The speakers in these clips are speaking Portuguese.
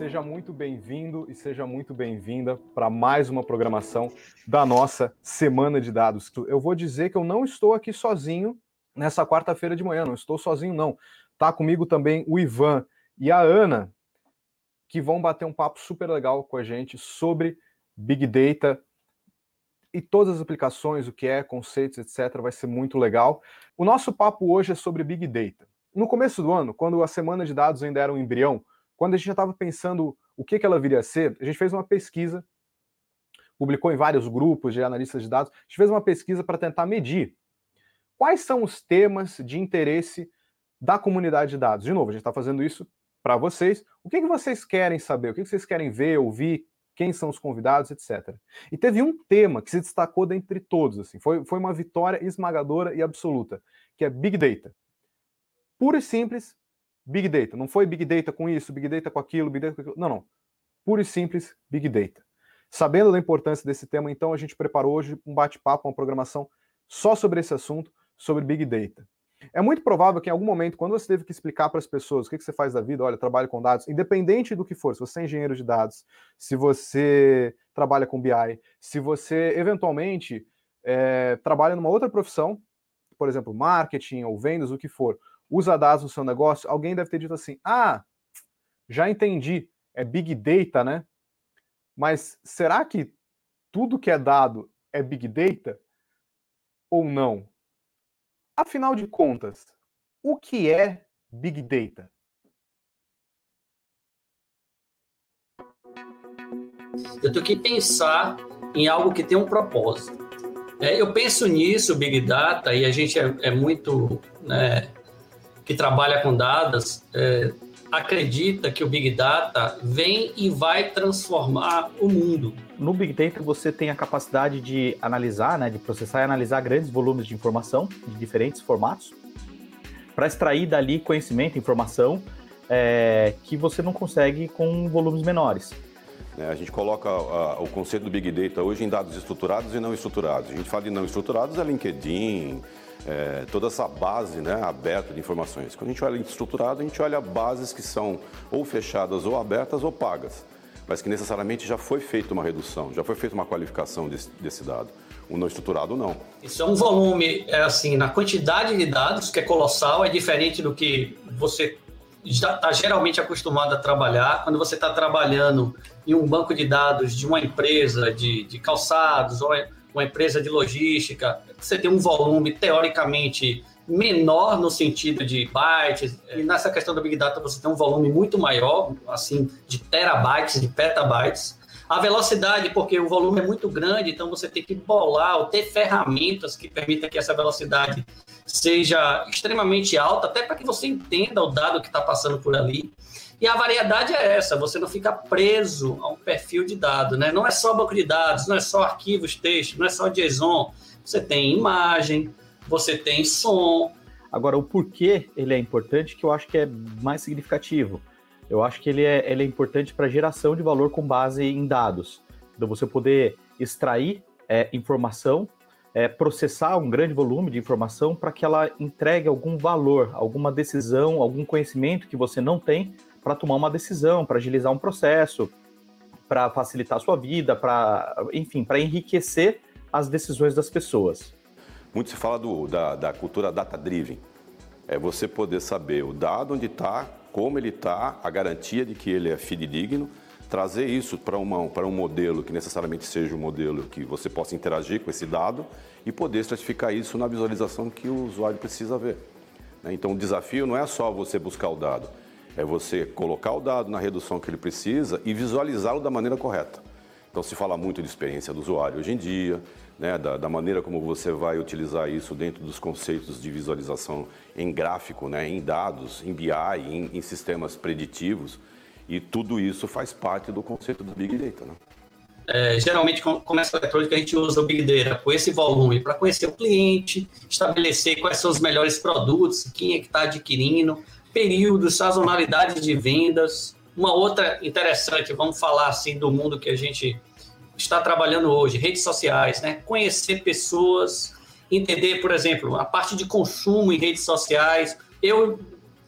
Seja muito bem-vindo e seja muito bem-vinda para mais uma programação da nossa Semana de Dados. Eu vou dizer que eu não estou aqui sozinho nessa quarta-feira de manhã, não estou sozinho, não. Tá comigo também o Ivan e a Ana, que vão bater um papo super legal com a gente sobre Big Data e todas as aplicações, o que é, conceitos, etc. Vai ser muito legal. O nosso papo hoje é sobre Big Data. No começo do ano, quando a semana de dados ainda era um embrião, quando a gente já estava pensando o que, que ela viria a ser, a gente fez uma pesquisa, publicou em vários grupos de analistas de dados, a gente fez uma pesquisa para tentar medir quais são os temas de interesse da comunidade de dados. De novo, a gente está fazendo isso para vocês. O que, que vocês querem saber? O que, que vocês querem ver, ouvir? Quem são os convidados, etc. E teve um tema que se destacou dentre todos, assim, foi, foi uma vitória esmagadora e absoluta, que é Big Data. Puro e simples, Big Data. Não foi Big Data com isso, Big Data com aquilo, Big Data com aquilo. Não, não. Puro e simples, Big Data. Sabendo da importância desse tema, então, a gente preparou hoje um bate-papo, uma programação só sobre esse assunto, sobre Big Data. É muito provável que em algum momento, quando você teve que explicar para as pessoas o que, você faz da vida, olha, trabalho com dados, independente do que for, se você é engenheiro de dados, se você trabalha com BI, se você eventualmente é, trabalha numa outra profissão, por exemplo, marketing ou vendas, o que for, usa dados no seu negócio, alguém deve ter dito assim: ah, já entendi, é Big Data, né? Mas será que tudo que é dado é Big Data ou não? Afinal de contas, o que é Big Data? Eu tenho que pensar em algo que tem um propósito. É, eu penso nisso, Big Data, e a gente é, é muito né, que trabalha com dados é, acredita que o Big Data vem e vai transformar o mundo. No Big Data você tem a capacidade de analisar, né, de processar e analisar grandes volumes de informação de diferentes formatos para extrair dali conhecimento, informação é, que você não consegue com volumes menores. É, a gente coloca a, o conceito do Big Data hoje em dados estruturados e não estruturados. A gente fala de não estruturados é LinkedIn, é, toda essa base né, aberta de informações. Quando a gente olha estruturado, a gente olha bases que são ou fechadas ou abertas ou pagas, mas que necessariamente já foi feita uma redução, já foi feita uma qualificação desse, desse dado. O não estruturado, não. Isso é um volume, é assim, na quantidade de dados, que é colossal, é diferente do que você está geralmente acostumado a trabalhar. Quando você está trabalhando em um banco de dados de uma empresa de, de calçados ou uma empresa de logística, você tem um volume teoricamente menor no sentido de bytes, e nessa questão do Big Data você tem um volume muito maior, assim, de terabytes, de petabytes. A velocidade, porque o volume é muito grande, então você tem que bolar ou ter ferramentas que permitam que essa velocidade seja extremamente alta, até para que você entenda o dado que está passando por ali. E a variedade é essa, você não fica preso a um perfil de dado, né? Não é só banco de dados, não é só arquivos, texto, não é só JSON. Você tem imagem, você tem som. Agora, o porquê ele é importante, que eu acho que é mais significativo. Eu acho que ele é, ele é importante para geração de valor com base em dados. Então, você poder extrair é, informação, é, processar um grande volume de informação para que ela entregue algum valor, alguma decisão, algum conhecimento que você não tem para tomar uma decisão, para agilizar um processo, para facilitar a sua vida, para, enfim, para enriquecer as decisões das pessoas. Muito se fala do, da, da cultura data-driven. É você poder saber o dado onde está, como ele está, a garantia de que ele é fidedigno, trazer isso para um modelo que necessariamente seja um modelo que você possa interagir com esse dado e poder estratificar isso na visualização que o usuário precisa ver. Né? Então, o desafio não é só você buscar o dado, é você colocar o dado na redução que ele precisa e visualizá-lo da maneira correta. Então, se fala muito de experiência do usuário hoje em dia, né, da, da, maneira como você vai utilizar isso dentro dos conceitos de visualização em gráfico, né, em dados, em BI, em, em sistemas preditivos. E tudo isso faz parte do conceito do Big Data. Né? É, geralmente, com comércio eletrônico, a gente usa o Big Data com esse volume para conhecer o cliente, estabelecer quais são os melhores produtos, quem é que está adquirindo, períodos, sazonalidade de vendas. Uma outra interessante, vamos falar assim do mundo que a gente está trabalhando hoje, redes sociais, né? Conhecer pessoas, entender, por exemplo, a parte de consumo em redes sociais. Eu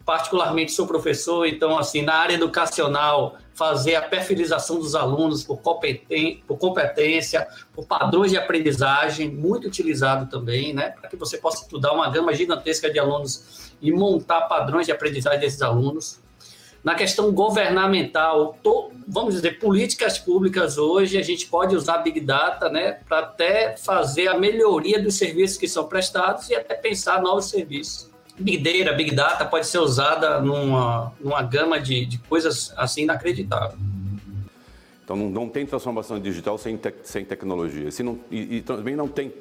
particularmente sou professor, então assim, na área educacional, fazer a perfilização dos alunos por, competência, por padrões de aprendizagem, muito utilizado também, né, para que você possa estudar uma gama gigantesca de alunos e montar padrões de aprendizagem desses alunos. Na questão governamental, to, vamos dizer, políticas públicas hoje, a gente pode usar Big Data né, para até fazer a melhoria dos serviços que são prestados e até pensar novos serviços. Big Data, Big Data pode ser usada numa, numa gama de, de coisas assim inacreditável. Então não, não tem transformação digital sem, te, sem tecnologia. Se não, e, e, também não tem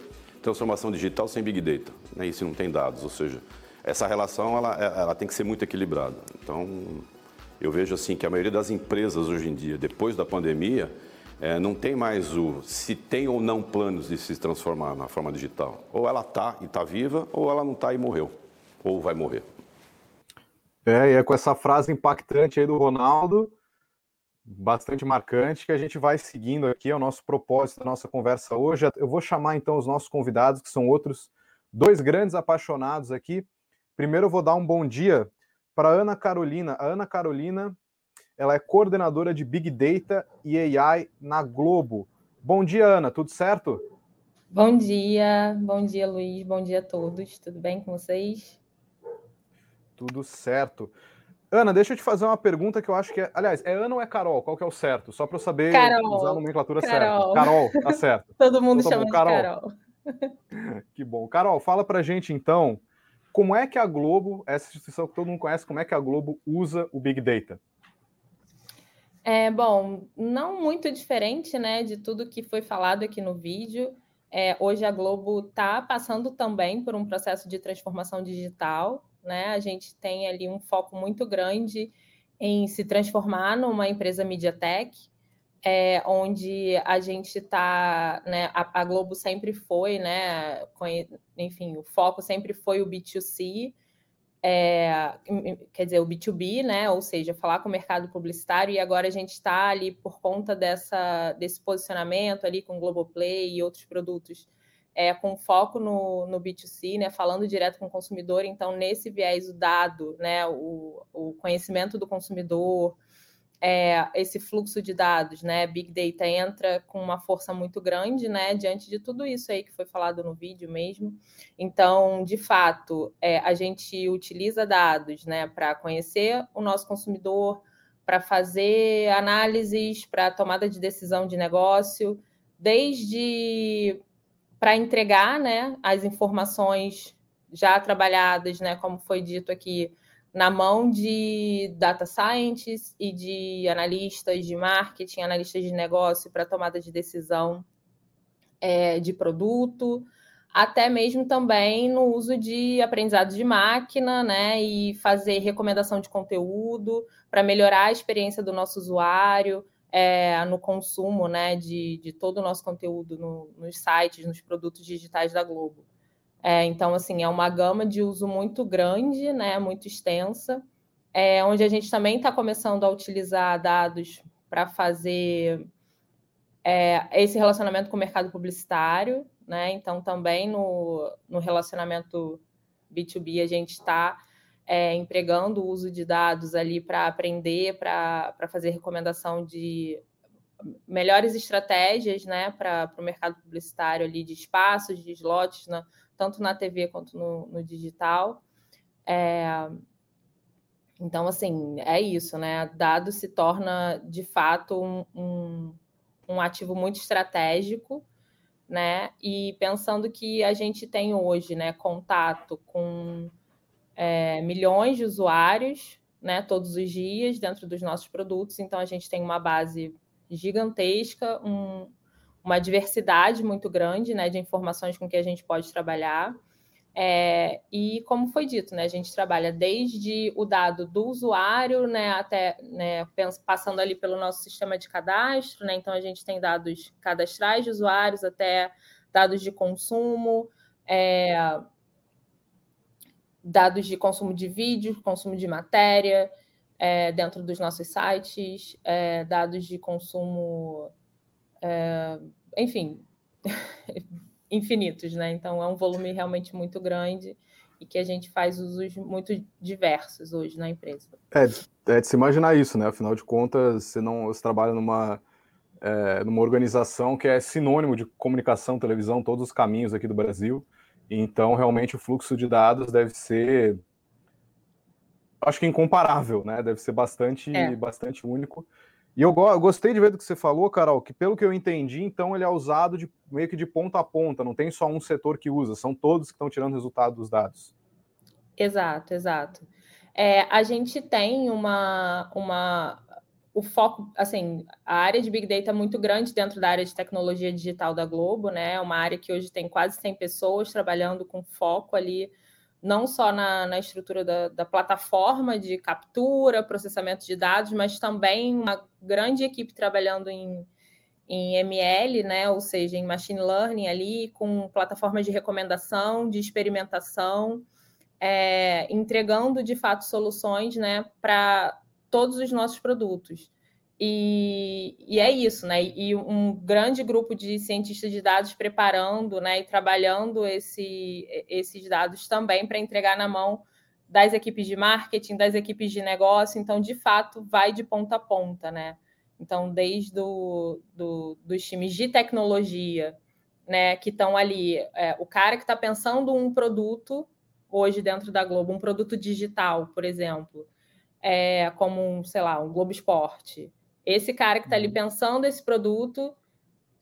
transformação digital sem Big Data. Né? E se não tem dados, ou seja, essa relação ela, ela tem que ser muito equilibrada. Então eu vejo assim que a maioria das empresas hoje em dia, depois da pandemia, é, não tem mais o se tem ou não planos de se transformar na forma digital. Ou ela está e está viva, ou ela não está e morreu ou vai morrer. É, e é com essa frase impactante aí do Ronaldo, bastante marcante, que a gente vai seguindo aqui, é o nosso propósito da nossa conversa hoje. Eu vou chamar então os nossos convidados, que são outros dois grandes apaixonados aqui. Primeiro eu vou dar um bom dia para Ana Carolina. A Ana Carolina, ela é coordenadora de Big Data e AI na Globo. Bom dia, Ana, tudo certo? Bom dia, bom dia, Luiz, bom dia a todos. Tudo bem com vocês? Tudo certo. Ana, deixa eu te fazer uma pergunta que eu acho que é. Aliás, é Ana ou é Carol? Qual que é o certo? Só para eu saber Carol. usar a nomenclatura Carol. certa. Carol, tá certo. Todo mundo então, tá chama bom. Carol. Carol. que bom. Carol, fala pra gente então, como é que a Globo, essa instituição que todo mundo conhece, como é que a Globo usa o Big Data? É, bom, não muito diferente, né, de tudo que foi falado aqui no vídeo. É, hoje a Globo está passando também por um processo de transformação digital, né? A gente tem ali um foco muito grande em se transformar numa empresa MediaTek, é, onde a gente está, né, a, a, Globo sempre foi, né, enfim, o foco sempre foi o B2C, é, quer dizer, o B2B, né, ou seja, falar com o mercado publicitário, e agora a gente está ali por conta dessa, desse posicionamento ali com Globoplay e outros produtos é, com foco no, no B2C, né, falando direto com o consumidor, então nesse viés o dado, né, o, o conhecimento do consumidor, é, esse fluxo de dados, né, Big Data entra com uma força muito grande, né, diante de tudo isso aí que foi falado no vídeo mesmo. Então, de fato, é, a gente utiliza dados, né, para conhecer o nosso consumidor, para fazer análises, para tomada de decisão de negócio, desde para entregar né, as informações já trabalhadas, né, como foi dito aqui, na mão de data scientists e de analistas de marketing, analistas de negócio para tomada de decisão é, de produto, até mesmo também no uso de aprendizado de máquina, né, e fazer recomendação de conteúdo para melhorar a experiência do nosso usuário, é, no consumo né, de, de todo o nosso conteúdo no, nos sites, nos produtos digitais da Globo. É, então, assim, é uma gama de uso muito grande, né, muito extensa, é, onde a gente também está começando a utilizar dados para fazer é, esse relacionamento com o mercado publicitário, né? Então, também no, no relacionamento B2B, a gente está é, empregando o uso de dados ali para aprender, para fazer recomendação de melhores estratégias né, para o mercado publicitário ali de espaços, de slots, na, tanto na TV quanto no, no digital. É, então, assim, é isso, né? Dado se torna, de fato, um, um, um ativo muito estratégico, né? E pensando que a gente tem hoje, né, contato com é, milhões de usuários, né, todos os dias dentro dos nossos produtos. Então a gente tem uma base gigantesca, um, uma diversidade muito grande, né, de informações com que a gente pode trabalhar. É, e como foi dito, né, a gente trabalha desde o dado do usuário, né, até né, passando ali pelo nosso sistema de cadastro, né, então a gente tem dados cadastrais de usuários até dados de consumo, é, dados de consumo de vídeo, consumo de matéria é, dentro dos nossos sites, é, dados de consumo, é, enfim, infinitos, né? Então é um volume realmente muito grande e que a gente faz usos muito diversos hoje na empresa. É, é de se imaginar isso, né? Afinal de contas, você não você trabalha numa é, numa organização que é sinônimo de comunicação, televisão, todos os caminhos aqui do Brasil. Então, realmente, o fluxo de dados deve ser, acho que incomparável, né? Deve ser bastante, é. bastante único. E eu, eu, gostei de ver do que você falou, Carol, que pelo que eu entendi, então ele é usado de, meio que de ponta a ponta, não tem só um setor que usa, são todos que estão tirando resultado dos dados. Exato, exato. É, a gente tem uma, uma. O foco, assim, a área de Big Data é muito grande dentro da área de tecnologia digital da Globo, né? É uma área que hoje tem quase 100 pessoas trabalhando com foco ali não só na, na estrutura da, da, plataforma de captura, processamento de dados, mas também uma grande equipe trabalhando em, em ML, né? ou seja, em machine learning ali, com plataformas de recomendação, de experimentação, é, entregando de fato soluções né, para todos os nossos produtos. E, e, é isso, né? E um grande grupo de cientistas de dados preparando né, e trabalhando esse, esses dados também para entregar na mão das equipes de marketing, das equipes de negócio. Então, de fato, vai de ponta a ponta, né? Então, desde do, do, dos times de tecnologia, né, que estão ali, é, o cara que está pensando um produto hoje dentro da Globo, um produto digital, por exemplo, é, como, sei lá, um Globo Esporte esse cara que está ali uhum. pensando esse produto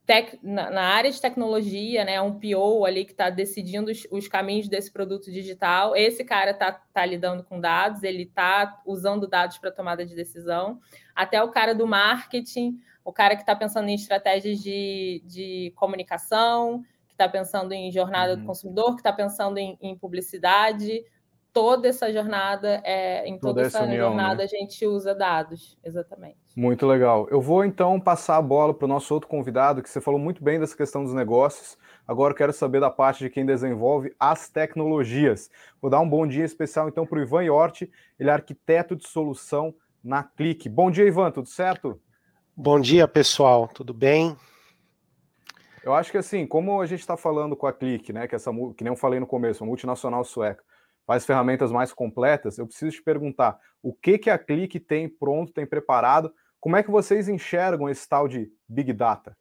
tec, na, na, área de tecnologia, né, um PO ali que está decidindo os, os, caminhos desse produto digital, esse cara está tá lidando com dados, ele está usando dados para tomada de decisão, até o cara do marketing, o cara que está pensando em estratégias de, de comunicação, que está pensando em jornada uhum. do consumidor, que está pensando em, em publicidade, toda essa jornada, é, em toda, toda essa, união, jornada, né? a gente usa dados, exatamente. Muito legal. Eu vou então passar a bola para o nosso outro convidado, que você falou muito bem dessa questão dos negócios. Agora eu quero saber da parte de quem desenvolve as tecnologias. Vou dar um bom dia especial então para o Ivan Yorti, ele é arquiteto de solução na Clique. Bom dia, Ivan, tudo certo? Bom dia, pessoal, tudo bem? Eu acho que assim, como a gente está falando com a Clique, né, que essa que nem eu falei no começo, uma multinacional sueca, faz ferramentas mais completas, eu preciso te perguntar o que, que a Clique tem pronto, tem preparado, como é que vocês enxergam esse tal de Big Data?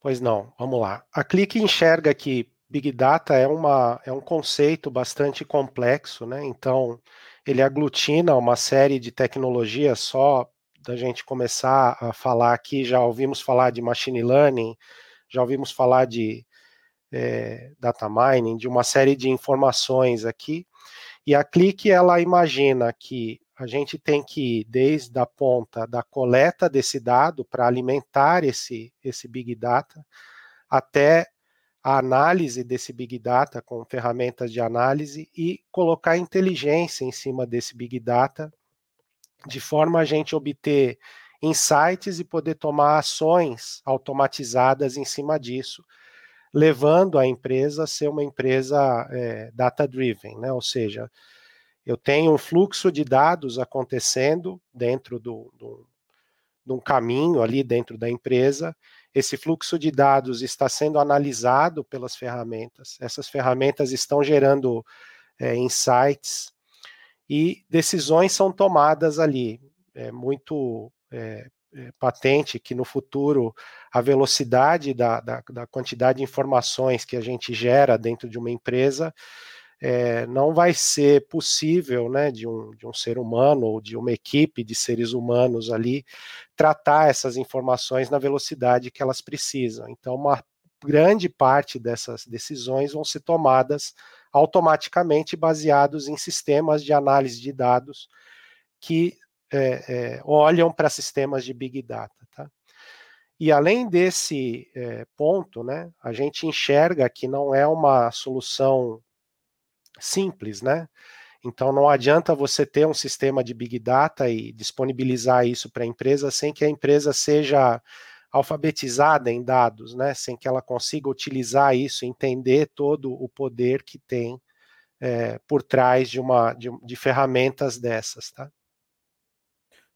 Pois não, vamos lá. A Clique enxerga que Big Data é, uma, é um conceito bastante complexo, né? Então, ele aglutina uma série de tecnologias só da gente começar a falar aqui, já ouvimos falar de machine learning, já ouvimos falar de é, data mining, de uma série de informações aqui. E a Clique, ela imagina que a gente tem que ir desde a ponta da coleta desse dado para alimentar esse, esse Big Data, até a análise desse Big Data com ferramentas de análise e colocar inteligência em cima desse Big Data, de forma a gente obter insights e poder tomar ações automatizadas em cima disso, levando a empresa a ser uma empresa é, data-driven, né? ou seja, eu tenho um fluxo de dados acontecendo dentro do, do, de um caminho ali dentro da empresa, esse fluxo de dados está sendo analisado pelas ferramentas, essas ferramentas estão gerando é, insights e decisões são tomadas ali, é muito é, patente que no futuro a velocidade da, da, da, quantidade de informações que a gente gera dentro de uma empresa é, não vai ser possível, né, de um, de um ser humano ou de uma equipe de seres humanos ali tratar essas informações na velocidade que elas precisam. Então, uma grande parte dessas decisões vão ser tomadas automaticamente baseados em sistemas de análise de dados que é, é, olham para sistemas de Big Data. Tá? E além desse é, ponto, né, a gente enxerga que não é uma solução simples, né? Então não adianta você ter um sistema de Big Data e disponibilizar isso para a empresa sem que a empresa seja alfabetizada em dados, né? Sem que ela consiga utilizar isso, entender todo o poder que tem é, por trás de uma de, de ferramentas dessas, tá?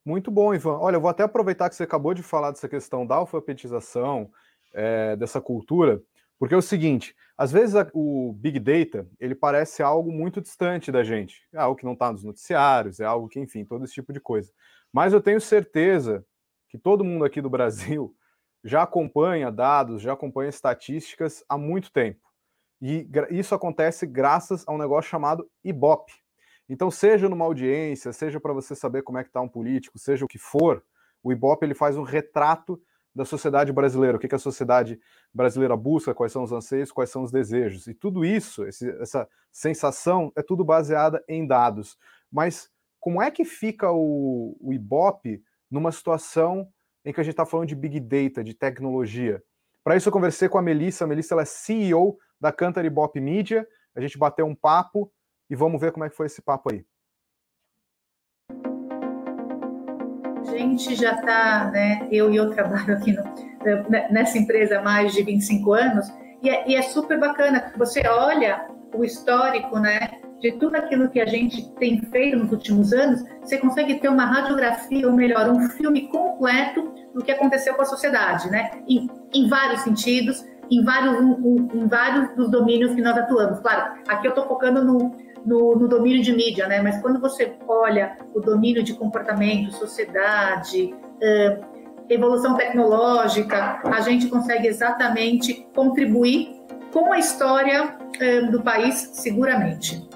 Muito bom, Ivan. Olha, eu vou até aproveitar que você acabou de falar dessa questão da alfabetização, é, dessa cultura, Porque é o seguinte, às vezes a, o Big Data, ele parece algo muito distante da gente, é algo que não está nos noticiários, é algo que, enfim, todo esse tipo de coisa. Mas eu tenho certeza que todo mundo aqui do Brasil já acompanha dados, já acompanha estatísticas há muito tempo. E isso acontece graças a um negócio chamado Ibope. Então, seja numa audiência, seja para você saber como é que está um político, seja o que for, o Ibope ele faz um retrato da sociedade brasileira, o que, que a sociedade brasileira busca, quais são os anseios, quais são os desejos. E tudo isso, esse, essa sensação, é tudo baseada em dados. Mas como é que fica o, o Ibope numa situação em que a gente está falando de Big Data, de tecnologia? Para isso, eu conversei com a Melissa. A Melissa ela é CEO da Cantar Ibope Media. A gente bateu um papo e vamos ver como é que foi esse papo aí. A gente já está, né? Eu e eu trabalho aqui no, nessa empresa há mais de 25 anos e é, e é super bacana. Você olha o histórico, né? de tudo aquilo que a gente tem feito nos últimos anos, você consegue ter uma radiografia, ou melhor, um filme completo do que aconteceu com a sociedade, né? Em, em vários sentidos, em vários, em vários dos domínios que nós atuamos. Claro, aqui eu estou focando no, no, no, domínio de mídia, né? Mas quando você olha o domínio de comportamento, sociedade, uh, evolução tecnológica, a gente consegue exatamente contribuir com a história uh, do país, seguramente.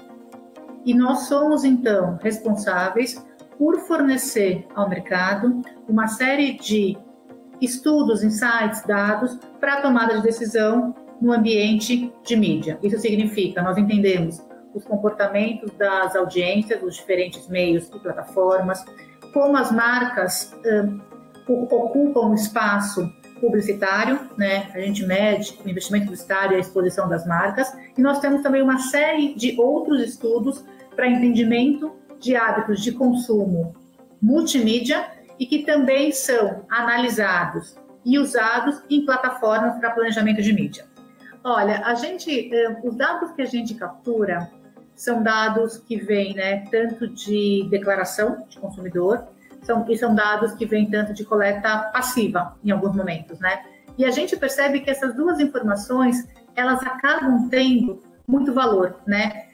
E nós somos, então, responsáveis por fornecer ao mercado uma série de estudos, insights, dados para a tomada de decisão no ambiente de mídia. Isso significa, nós entendemos os comportamentos das audiências, dos diferentes meios e plataformas, como as marcas um, ocupam o espaço publicitário, né? A gente mede o investimento publicitário e a exposição das marcas, e nós temos também uma série de outros estudos para entendimento de hábitos de consumo multimídia e que também são analisados e usados em plataformas para planejamento de mídia. Olha, a gente, eh, os dados que a gente captura são dados que vêm, né, tanto de declaração de consumidor, são, e são dados que vêm tanto de coleta passiva, em alguns momentos, né? E a gente percebe que essas duas informações, elas acabam tendo muito valor, né?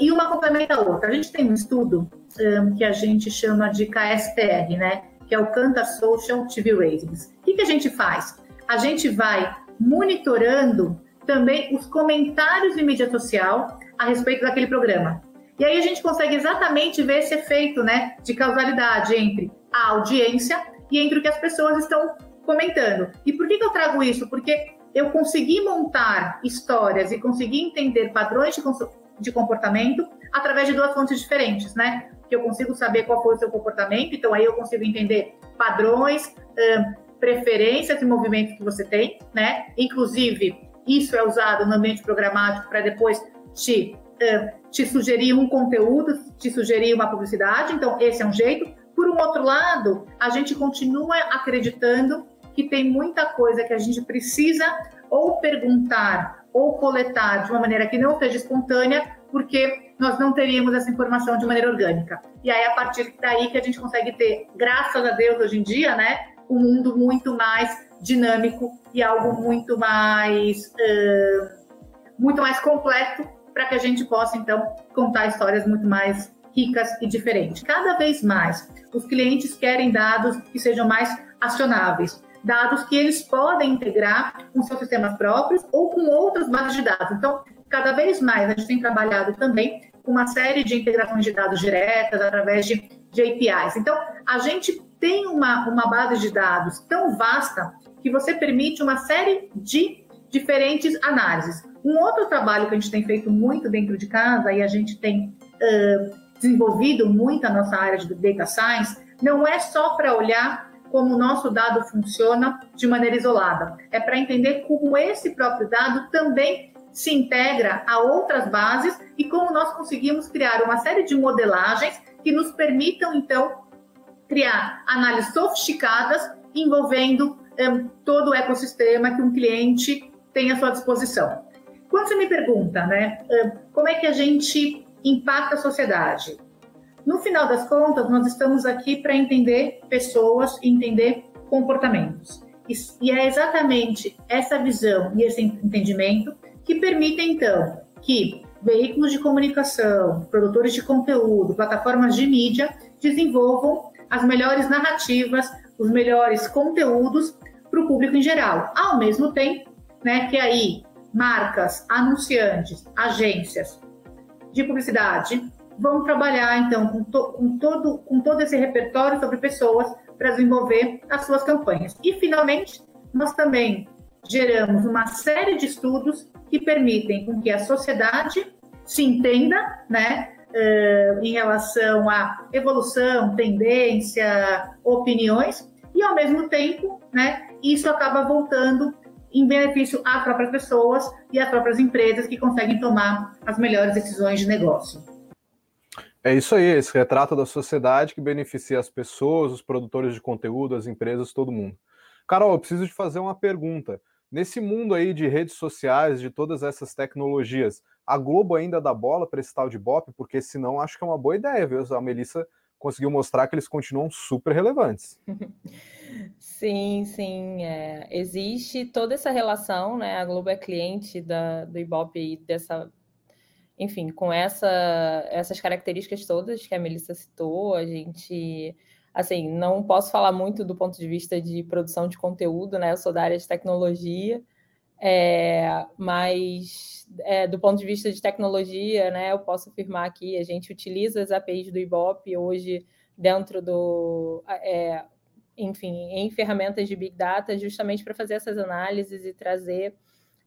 e uma complementa a outra. A gente tem um estudo um, que a gente chama de KSTR, né? Que é o Cantar Social TV Ratings. O que, que a gente faz? A gente vai monitorando também os comentários de mídia social a respeito daquele programa. E aí a gente consegue exatamente ver esse efeito né, de causalidade entre a audiência e entre o que as pessoas estão comentando. E por que, que eu trago isso? Porque eu consegui montar histórias e consegui entender padrões de, de comportamento através de duas fontes diferentes, né? Que eu consigo saber qual foi o seu comportamento, então aí eu consigo entender padrões, preferências e movimentos que você tem, né? Inclusive, isso é usado no ambiente programático para depois te, te sugerir um conteúdo, te sugerir uma publicidade, então esse é um jeito. Por um outro lado, a gente continua acreditando que tem muita coisa que a gente precisa ou perguntar ou coletar de uma maneira que não seja espontânea, porque nós não teríamos essa informação de maneira orgânica. E aí, a partir daí que a gente consegue ter, graças a Deus, hoje em dia, né, um mundo muito mais dinâmico e algo muito mais, uh, muito mais completo para que a gente possa, então, contar histórias muito mais ricas e diferentes. Cada vez mais, os clientes querem dados que sejam mais acionáveis, dados que eles podem integrar com seus sistemas próprios ou com outras bases de dados. Então, cada vez mais a gente tem trabalhado também com uma série de integrações de dados diretas através de, de APIs. Então, a gente tem uma, uma base de dados tão vasta que você permite uma série de diferentes análises. Um outro trabalho que a gente tem feito muito dentro de casa e a gente tem uh, desenvolvido muito a nossa área de data science, não é só para olhar como o nosso dado funciona de maneira isolada. É para entender como esse próprio dado também se integra a outras bases e como nós conseguimos criar uma série de modelagens que nos permitam, então, criar análises sofisticadas envolvendo um, todo o ecossistema que um cliente tem à sua disposição. Quando você me pergunta, né, um, como é que a gente impacta a sociedade? No final das contas, nós estamos aqui para entender pessoas, entender comportamentos. E é exatamente essa visão e esse entendimento que permitem, então, que veículos de comunicação, produtores de conteúdo, plataformas de mídia desenvolvam as melhores narrativas, os melhores conteúdos para o público em geral. Ao mesmo tempo, né, que aí marcas, anunciantes, agências de publicidade vão trabalhar então com, to, com, todo, com todo esse repertório sobre pessoas para desenvolver as suas campanhas. E finalmente, nós também geramos uma série de estudos que permitem com que a sociedade se entenda, né, uh, em relação à evolução, tendência, opiniões, e ao mesmo tempo, né, isso acaba voltando em benefício às próprias pessoas e às próprias empresas que conseguem tomar as melhores decisões de negócio. É isso aí, esse retrato da sociedade que beneficia as pessoas, os produtores de conteúdo, as empresas, todo mundo. Carol, eu preciso te fazer uma pergunta. Nesse mundo aí de redes sociais, de todas essas tecnologias, a Globo ainda dá bola para esse tal de BOP? Porque senão acho que é uma boa ideia, viu? A Melissa conseguiu mostrar que eles continuam super relevantes. Sim, sim. É. Existe toda essa relação, né? A Globo é cliente da, do Ibope dessa. Enfim, com essa, essas características todas que a Melissa citou, a gente. Assim, não posso falar muito do ponto de vista de produção de conteúdo, né? Eu sou da área de tecnologia, é, mas é, do ponto de vista de tecnologia, né, eu posso afirmar que a gente utiliza as APIs do Ibope hoje dentro do, é, enfim, em ferramentas de Big Data, justamente para fazer essas análises e trazer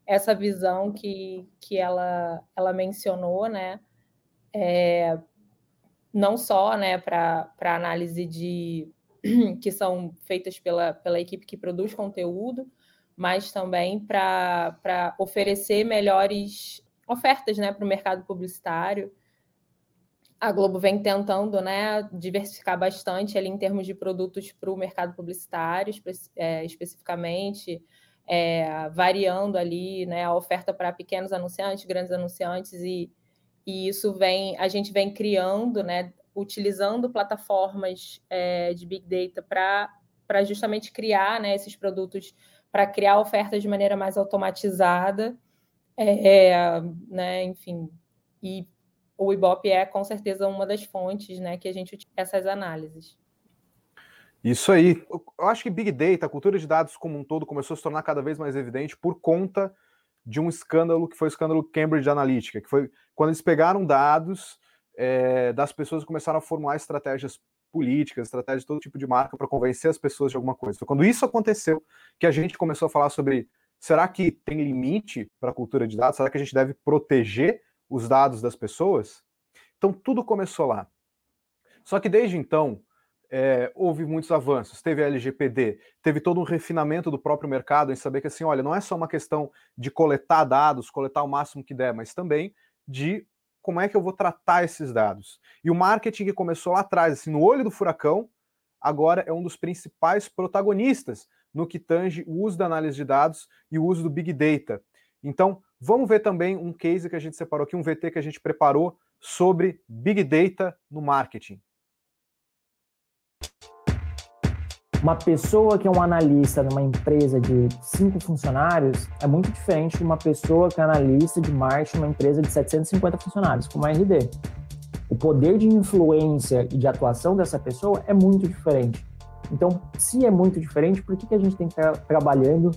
essa visão que, que ela, ela mencionou, né, é, não só, né, para análise de que são feitas pela, pela equipe que produz conteúdo, mas também para oferecer melhores ofertas né, para o mercado publicitário. A Globo vem tentando né, diversificar bastante ali em termos de produtos para o mercado publicitário, espe é, especificamente, é, variando ali né, a oferta para pequenos anunciantes, grandes anunciantes, e, e isso vem, a gente vem criando, né, utilizando plataformas é, de Big Data para justamente criar né, esses produtos para criar ofertas de maneira mais automatizada, é, né, enfim, e o Ibope é com certeza uma das fontes, né, que a gente utiliza essas análises. Isso aí. Eu acho que Big Data, a cultura de dados como um todo, começou a se tornar cada vez mais evidente por conta de um escândalo que foi o escândalo Cambridge Analytica, que foi quando eles pegaram dados é, das pessoas e começaram a formular estratégias políticas, estratégias de todo tipo de marca para convencer as pessoas de alguma coisa. Então, quando isso aconteceu, que a gente começou a falar sobre será que tem limite para a cultura de dados? Será que a gente deve proteger os dados das pessoas? Então, tudo começou lá. Só que desde então, é, houve muitos avanços. Teve a LGPD, teve todo um refinamento do próprio mercado em saber que, assim, olha, não é só uma questão de coletar dados, coletar o máximo que der, mas também de como é que eu vou tratar esses dados. E o marketing que começou lá atrás, assim, no olho do furacão, agora é um dos principais protagonistas no que tange o uso da análise de dados e o uso do Big Data. Então, vamos ver também um case que a gente separou aqui, um VT que a gente preparou sobre Big Data no marketing. Uma pessoa que é um analista numa empresa de cinco funcionários é muito diferente de uma pessoa que é analista de marketing numa empresa de 750 funcionários, como a RD. O poder de influência e de atuação dessa pessoa é muito diferente. Então, se é muito diferente, por que, que a gente tem que estar trabalhando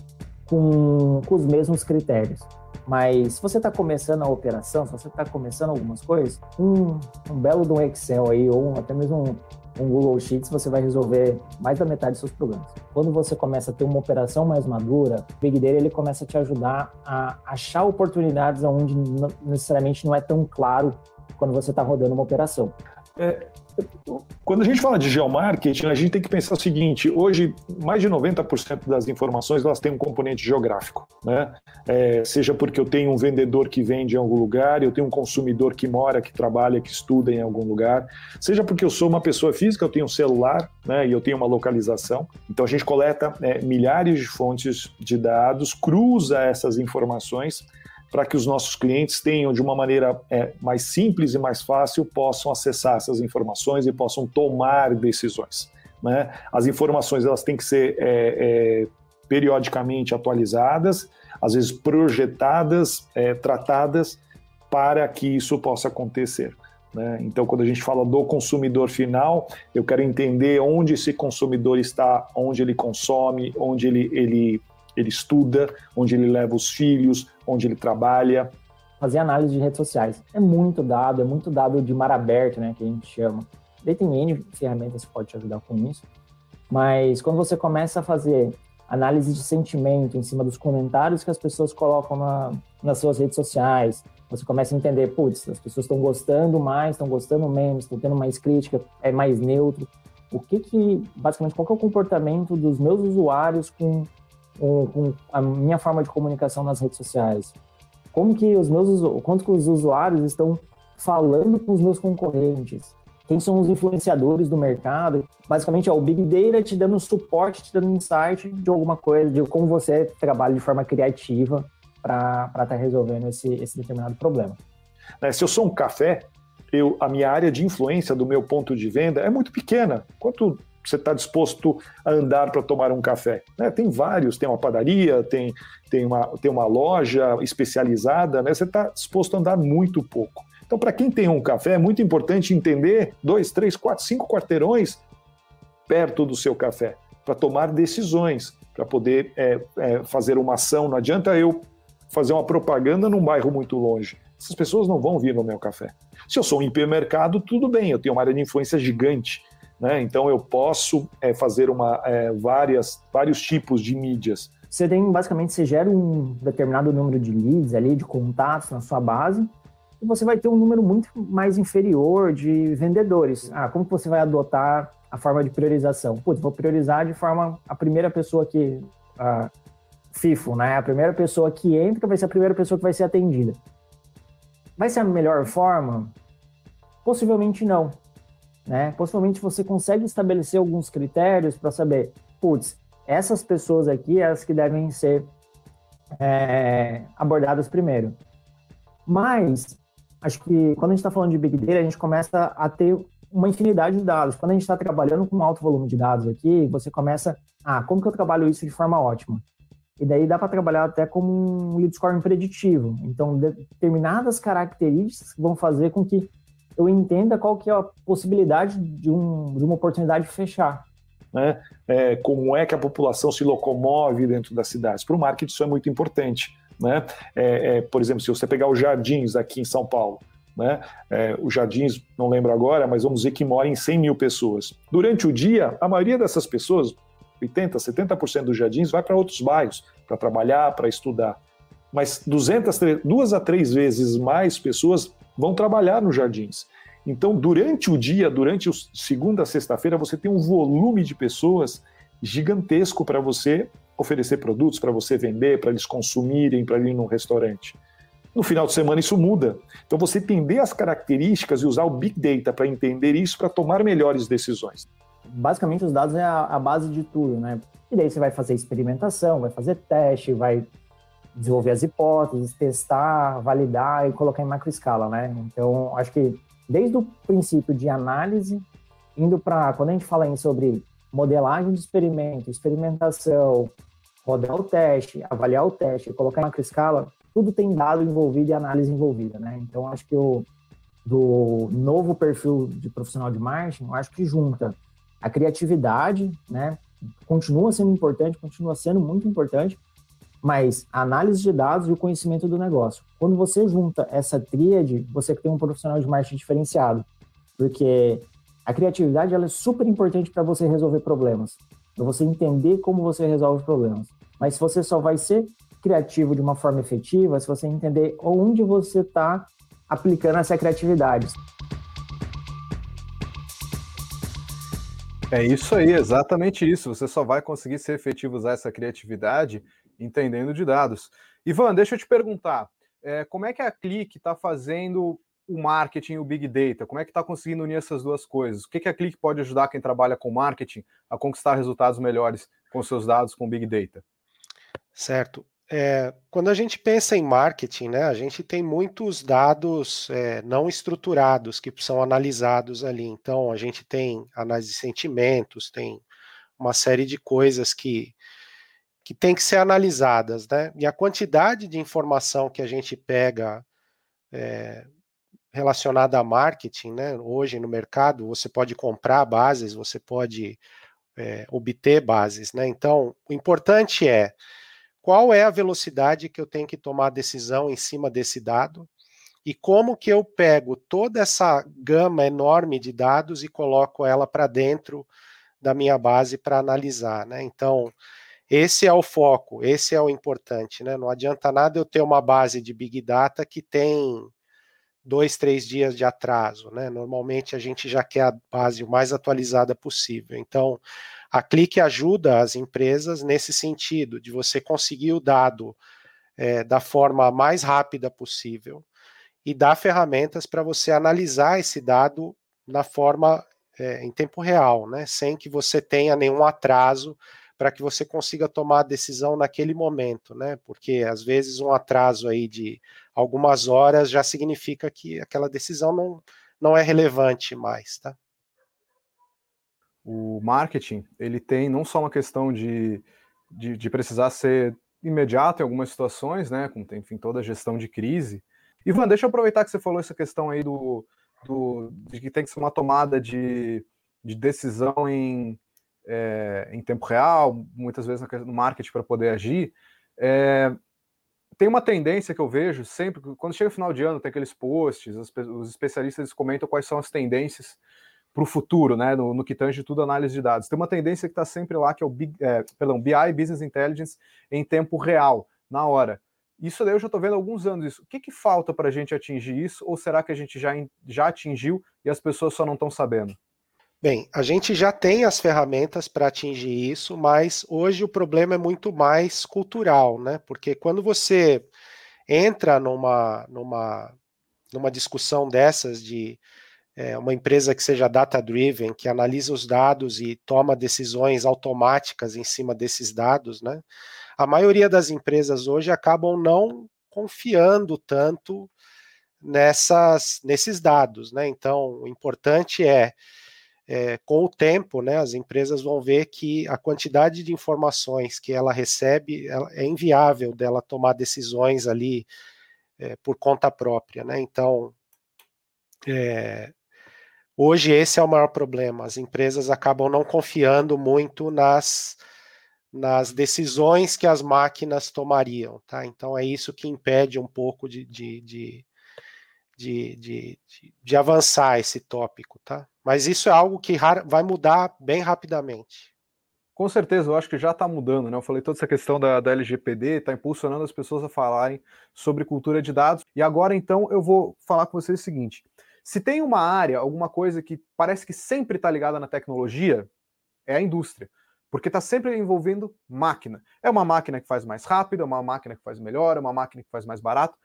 com, com os mesmos critérios? Mas se você está começando a operação, se você está começando algumas coisas, um, um belo de um Excel aí, ou até mesmo um, Google Sheets, você vai resolver mais da metade dos seus problemas. Quando você começa a ter uma operação mais madura, o Big Data ele começa a te ajudar a achar oportunidades onde necessariamente não é tão claro quando você está rodando uma operação. É, quando a gente fala de geomarketing, a gente tem que pensar o seguinte: hoje, mais de 90% das informações elas têm um componente geográfico, né? É, seja porque eu tenho um vendedor que vende em algum lugar, eu tenho um consumidor que mora, que trabalha, que estuda em algum lugar, seja porque eu sou uma pessoa física, eu tenho um celular, né? E eu tenho uma localização. Então a gente coleta é, milhares de fontes de dados, cruza essas informações para que os nossos clientes tenham, de uma maneira é, mais simples e mais fácil, possam acessar essas informações e possam tomar decisões. Né? As informações elas têm que ser é, é, periodicamente atualizadas, às vezes projetadas, é, tratadas para que isso possa acontecer. Né? Então, quando a gente fala do consumidor final, eu quero entender onde esse consumidor está, onde ele consome, onde ele, ele, ele estuda, onde ele leva os filhos, onde ele trabalha. Fazer análise de redes sociais. É muito dado, é muito dado de mar aberto, né, que a gente chama. Daí tem N ferramentas que pode te ajudar com isso. Mas quando você começa a fazer análise de sentimento em cima dos comentários que as pessoas colocam na, nas suas redes sociais, você começa a entender, putz, as pessoas estão gostando mais, estão gostando menos, estão tendo mais crítica, é mais neutro. O que que, basicamente, qual que é o comportamento dos meus usuários com, com, com a minha forma de comunicação nas redes sociais? Como que os meus, quanto que os usuários estão falando com os meus concorrentes? Quem são os influenciadores do mercado? Basicamente, é o Big Data te dando suporte, te dando insight de alguma coisa, de como você trabalha de forma criativa para estar tá resolvendo esse, esse determinado problema. É, se eu sou um café, eu, a minha área de influência do meu ponto de venda é muito pequena. Quanto você está disposto a andar para tomar um café? Né? Tem vários, tem uma padaria, tem, tem, uma, tem uma loja especializada, né? você está disposto a andar muito pouco. Então, para quem tem um café, é muito importante entender dois, três, quatro, cinco quarteirões perto do seu café, para tomar decisões, para poder é, é, fazer uma ação. Não adianta eu fazer uma propaganda num bairro muito longe. Essas pessoas não vão vir no meu café. Se eu sou um hipermercado, tudo bem, eu tenho uma área de influência gigante. Né? Então eu posso é, fazer uma, é, várias, vários tipos de mídias. Você tem, basicamente, você gera um determinado número de leads ali, de contatos na sua base, e você vai ter um número muito mais inferior de vendedores. Ah, como que você vai adotar a forma de priorização? Putz, vou priorizar de forma a primeira pessoa que FIFO, né? A primeira pessoa que entra vai ser a primeira pessoa que vai ser atendida. Vai ser a melhor forma? Possivelmente não. Né? Possivelmente você consegue estabelecer alguns critérios para saber, putz, essas pessoas aqui, elas que devem ser é, abordadas primeiro. Mas, acho que quando a gente está falando de Big Data, a gente começa a ter uma infinidade de dados. Quando a gente está trabalhando com um alto volume de dados aqui, você começa, ah, como que eu trabalho isso de forma ótima? E daí dá para trabalhar até como um lead scoring preditivo. Então, determinadas características vão fazer com que eu entenda qual que é a possibilidade de, um, de uma oportunidade fechar. Né? É, como é que a população se locomove dentro das cidades. Para o marketing isso é muito importante. Né? É, é, por exemplo, se você pegar os jardins aqui em São Paulo, né? É, os jardins, não lembro agora, mas vamos dizer que moram em 100 mil pessoas. Durante o dia, a maioria dessas pessoas 80%, 70% dos jardins vai para outros bairros, para trabalhar, para estudar. Mas 200, duas a três vezes mais pessoas vão trabalhar nos jardins. Então, durante o dia, durante o segunda a sexta-feira, você tem um volume de pessoas gigantesco para você oferecer produtos, para você vender, para eles consumirem, para ir num restaurante. No final de semana isso muda. Então você entender as características e usar o Big Data para entender isso para tomar melhores decisões basicamente os dados é a, a, base de tudo, né? E daí você vai fazer experimentação, vai fazer teste, vai desenvolver as hipóteses, testar, validar e colocar em macroescala, né? Então, acho que desde o princípio de análise, indo para quando a gente fala sobre modelagem de experimento, experimentação, rodar o teste, avaliar o teste, colocar em macroescala, tudo tem dado envolvido e análise envolvida, né? Então, acho que o do novo perfil de profissional de marketing, acho que junta a criatividade, né, continua sendo importante, continua sendo muito importante, mas análise de dados e o conhecimento do negócio. Quando você junta essa tríade, você tem um profissional de marketing diferenciado, porque a criatividade ela é super importante para você resolver problemas, para você entender como você resolve problemas. Mas se você só vai ser criativo de uma forma efetiva, se você entender onde você está aplicando essa criatividade. É isso aí, exatamente isso. Você só vai conseguir ser efetivo usar essa criatividade entendendo de dados. Ivan, deixa eu te perguntar, é, como é que a Click está fazendo o marketing e o Big Data? Como é que está conseguindo unir essas duas coisas? O que, que a Click pode ajudar quem trabalha com marketing a conquistar resultados melhores com seus dados com Big Data? Certo. É, quando a gente pensa em marketing, né, a gente tem muitos dados é, não estruturados que são analisados ali. Então, a gente tem análise de sentimentos, tem uma série de coisas que, que tem que ser analisadas, né? E a quantidade de informação que a gente pega é, relacionada a marketing, né? Hoje no mercado você pode comprar bases, você pode é, obter bases, né? Então o importante é qual é a velocidade que eu tenho que tomar a decisão em cima desse dado e como que eu pego toda essa gama enorme de dados e coloco ela para dentro da minha base para analisar, né? Então esse é o foco, esse é o importante, né? Não adianta nada eu ter uma base de Big Data que tem dois, três dias de atraso, né? Normalmente a gente já quer a base o mais atualizada possível. Então, a Clique ajuda as empresas nesse sentido, de você conseguir o dado é, da forma mais rápida possível e dar ferramentas para você analisar esse dado na forma é, em tempo real, né? Sem que você tenha nenhum atraso para que você consiga tomar a decisão naquele momento, né? Porque às vezes um atraso aí de algumas horas já significa que aquela decisão não, não é relevante mais, tá? O marketing, ele tem não só uma questão de, de, de precisar ser imediato em algumas situações, né? Com, enfim, toda a gestão de crise. Ivan, deixa eu aproveitar que você falou essa questão aí do, do de que tem que ser uma tomada de, de decisão em, é, em tempo real, muitas vezes no marketing para poder agir. É, tem uma tendência que eu vejo sempre, quando chega o final de ano, tem aqueles posts, os, os especialistas comentam quais são as tendências para o futuro, né, no, no, que tange tudo análise de dados. Tem uma tendência que está sempre lá, que é o Big, é, perdão, BI, Business Intelligence, em tempo real, na hora. Isso daí eu já estou vendo há alguns anos isso. O que, que falta para a gente atingir isso? Ou será que a gente já, já atingiu e as pessoas só não estão sabendo? Bem, a gente já tem as ferramentas para atingir isso, mas hoje o problema é muito mais cultural, né? Porque quando você entra numa, numa, numa discussão dessas de é, uma empresa que seja data-driven, que analisa os dados e toma decisões automáticas em cima desses dados, né? A maioria das empresas hoje acabam não confiando tanto nessas, nesses dados, né? Então, o importante é é, com o tempo, né, as empresas vão ver que a quantidade de informações que ela recebe ela, é inviável dela tomar decisões ali é, por conta própria, né? Então, é, hoje esse é o maior problema. As empresas acabam não confiando muito nas nas decisões que as máquinas tomariam, tá? Então é isso que impede um pouco de, de, de de, de, de, avançar esse tópico, tá? Mas isso é algo que vai mudar bem rapidamente. Com certeza, eu acho que já está mudando, né? Eu falei toda essa questão da, da LGPD, está impulsionando as pessoas a falarem sobre cultura de dados. E agora, então, eu vou falar com vocês o seguinte: se tem uma área, alguma coisa que parece que sempre está ligada na tecnologia, é a indústria. Porque está sempre envolvendo máquina. É uma máquina que faz mais rápido, é uma máquina que faz melhor, é uma máquina que faz mais barato.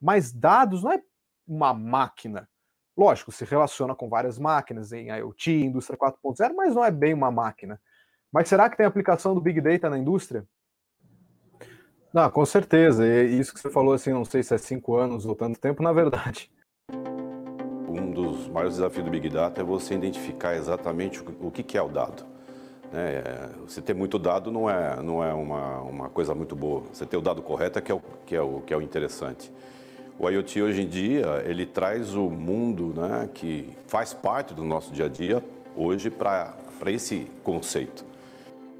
Mas dados não é uma máquina. Lógico, se relaciona com várias máquinas em IoT, indústria 4.0, mas não é bem uma máquina. Mas será que tem aplicação do Big Data na indústria? Não, com certeza. E isso que você falou, assim, não sei se é cinco anos ou tanto tempo, na verdade. Um dos maiores desafios do Big Data é você identificar exatamente o que é o dado. Né? É, você ter muito dado não é, não é uma, uma coisa muito boa. Você ter o dado correto é que é o, que é o, que é o interessante. O IoT hoje em dia, ele traz o mundo né, que faz parte do nosso dia a dia hoje para esse conceito.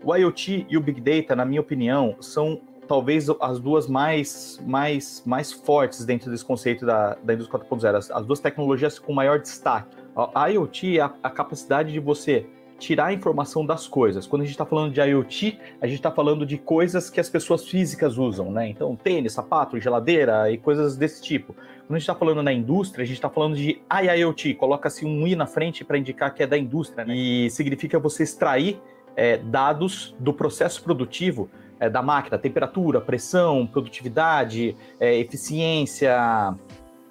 O IoT e o Big Data, na minha opinião, são talvez as duas mais, mais, mais fortes dentro desse conceito da, da indústria 4.0, as, as duas tecnologias com maior destaque. A IoT é a, a capacidade de você tirar a informação das coisas. Quando a gente está falando de IoT, a gente está falando de coisas que as pessoas físicas usam, né? Então, tênis, sapato, geladeira e coisas desse tipo. Quando a gente está falando na indústria, a gente está falando de IIoT, coloca-se um i na frente para indicar que é da indústria, né? E significa você extrair é, dados do processo produtivo é, da máquina, temperatura, pressão, produtividade, é, eficiência,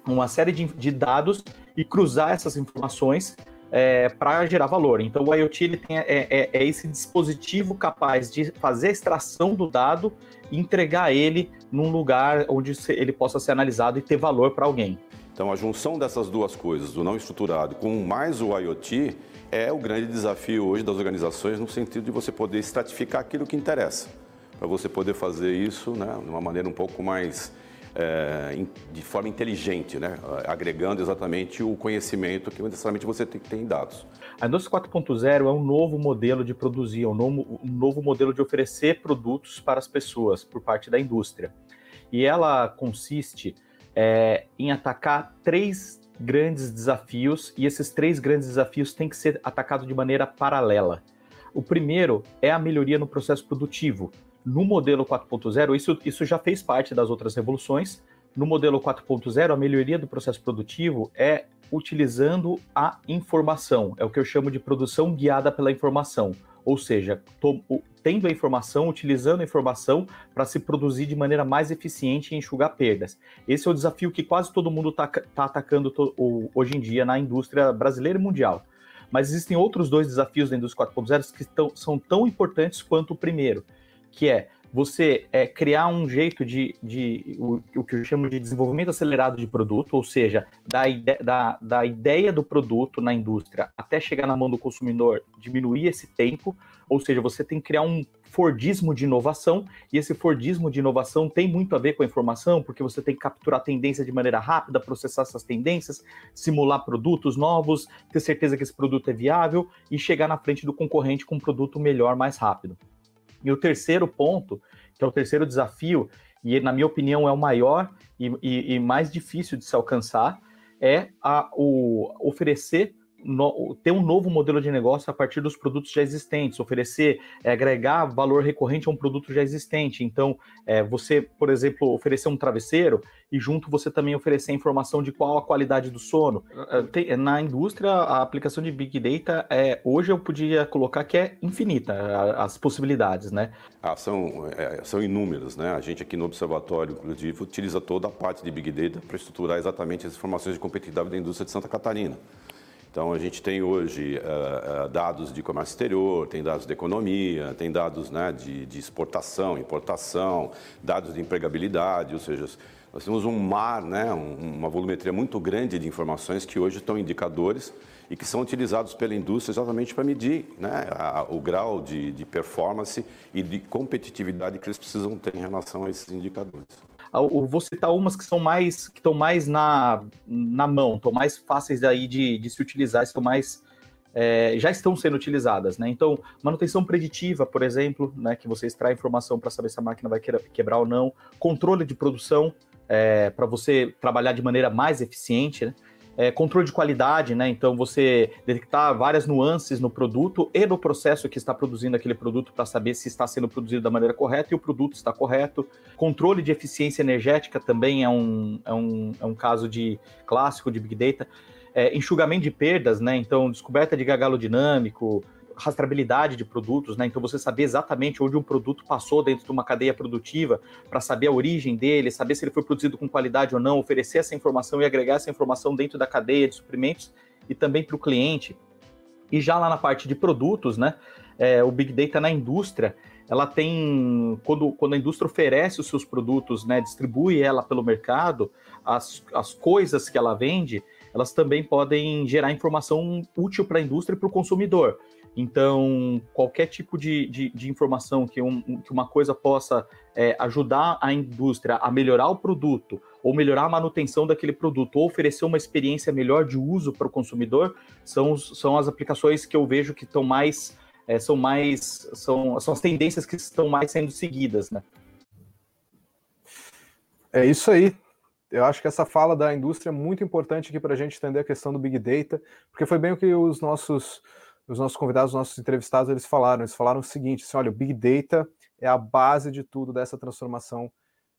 uma série de, de dados e cruzar essas informações é, para gerar valor. Então o IoT ele tem, é, é, é, esse dispositivo capaz de fazer a extração do dado e entregar ele num lugar onde ele possa ser analisado e ter valor para alguém. Então a junção dessas duas coisas, do não estruturado com mais o IoT, é o grande desafio hoje das organizações no sentido de você poder estratificar aquilo que interessa. para você poder fazer isso né, de uma maneira um pouco mais é, de forma inteligente, né? agregando exatamente o conhecimento que necessariamente você tem que ter em dados. A indústria 4.0 é um novo modelo de produzir, é um novo, um novo modelo de oferecer produtos para as pessoas por parte da indústria. E ela consiste é, em atacar três grandes desafios, e esses três grandes desafios têm que ser atacados de maneira paralela. O primeiro é a melhoria no processo produtivo, no modelo 4.0, isso, isso já fez parte das outras revoluções. No modelo 4.0, a melhoria do processo produtivo é utilizando a informação, é o que eu chamo de produção guiada pela informação. Ou seja, tô, tendo a informação, utilizando a informação para se produzir de maneira mais eficiente e enxugar perdas. Esse é o desafio que quase todo mundo está tá atacando to, hoje em dia na indústria brasileira e mundial. Mas existem outros dois desafios da indústria 4.0 que tão, são tão importantes quanto o primeiro, que é você é, criar um jeito de, de o, o, que eu chamo de desenvolvimento acelerado de produto, ou seja, da, ide da, da ideia do produto na indústria até chegar na mão do consumidor, diminuir esse tempo, ou seja, você tem que criar um Fordismo de inovação, e esse Fordismo de inovação tem muito a ver com a informação, porque você tem que capturar tendência de maneira rápida, processar essas tendências, simular produtos novos, ter certeza que esse produto é viável e chegar na frente do concorrente com um produto melhor, mais rápido. E o terceiro ponto, que é o terceiro desafio, e na minha opinião é o maior e, e, e mais difícil de se alcançar, é a, o oferecer no, ter um novo modelo de negócio a partir dos produtos já existentes, oferecer, é, agregar valor recorrente a um produto já existente. Então, é, você, por exemplo, oferecer um travesseiro e junto você também oferecer informação de qual a qualidade do sono. É, tem, na indústria, a aplicação de Big Data, é, hoje eu podia colocar que é infinita as possibilidades, né? Ah, são, é, são inúmeras, né? A gente aqui no Observatório, inclusive, utiliza toda a parte de Big Data para estruturar exatamente as informações de competitividade da indústria de Santa Catarina. Então, a gente tem hoje uh, uh, dados de comércio exterior, tem dados de economia, tem dados né, de, de, exportação, importação, dados de empregabilidade, ou seja, nós temos um mar, né, um, uma volumetria muito grande de informações que hoje estão indicadores e que são utilizados pela indústria exatamente para medir né, a, o grau de, de performance e de competitividade que eles precisam ter em relação a esses indicadores. Eu vou citar umas que são mais que estão mais na, na mão, estão mais fáceis aí de, de se utilizar, estão mais é, já estão sendo utilizadas, né? Então, manutenção preditiva, por exemplo, né, que você extrai informação para saber se a máquina vai quebrar ou não, controle de produção é, para você trabalhar de maneira mais eficiente, né? É, controle de qualidade, né? Então você detectar várias nuances no produto e no processo que está produzindo aquele produto para saber se está sendo produzido da maneira correta e o produto está correto. Controle de eficiência energética também é um, é um, é um caso de clássico de Big Data. É, enxugamento de perdas, né? Então, descoberta de gargalo dinâmico, rastreabilidade de produtos, né? Então você saber exatamente onde um produto passou dentro de uma cadeia produtiva para saber a origem dele, saber se ele foi produzido com qualidade ou não, oferecer essa informação e agregar essa informação dentro da cadeia de suprimentos e também para o cliente. E já lá na parte de produtos, né? É, o Big Data na indústria, ela tem, quando, quando a indústria oferece os seus produtos, né, distribui ela pelo mercado, as, as coisas que ela vende, elas também podem gerar informação útil para a indústria e para o consumidor. Então, qualquer tipo de, de, de informação que, um, que, uma coisa possa é, ajudar a indústria a melhorar o produto, ou melhorar a manutenção daquele produto, ou oferecer uma experiência melhor de uso para o consumidor, são, são as aplicações que eu vejo que estão mais. É, são mais. São, são as tendências que estão mais sendo seguidas, né? É isso aí. Eu acho que essa fala da indústria é muito importante aqui para a gente entender a questão do Big Data, porque foi bem o que os nossos os nossos convidados, os nossos entrevistados, eles falaram, eles falaram o seguinte, assim, olha, o Big Data é a base de tudo dessa transformação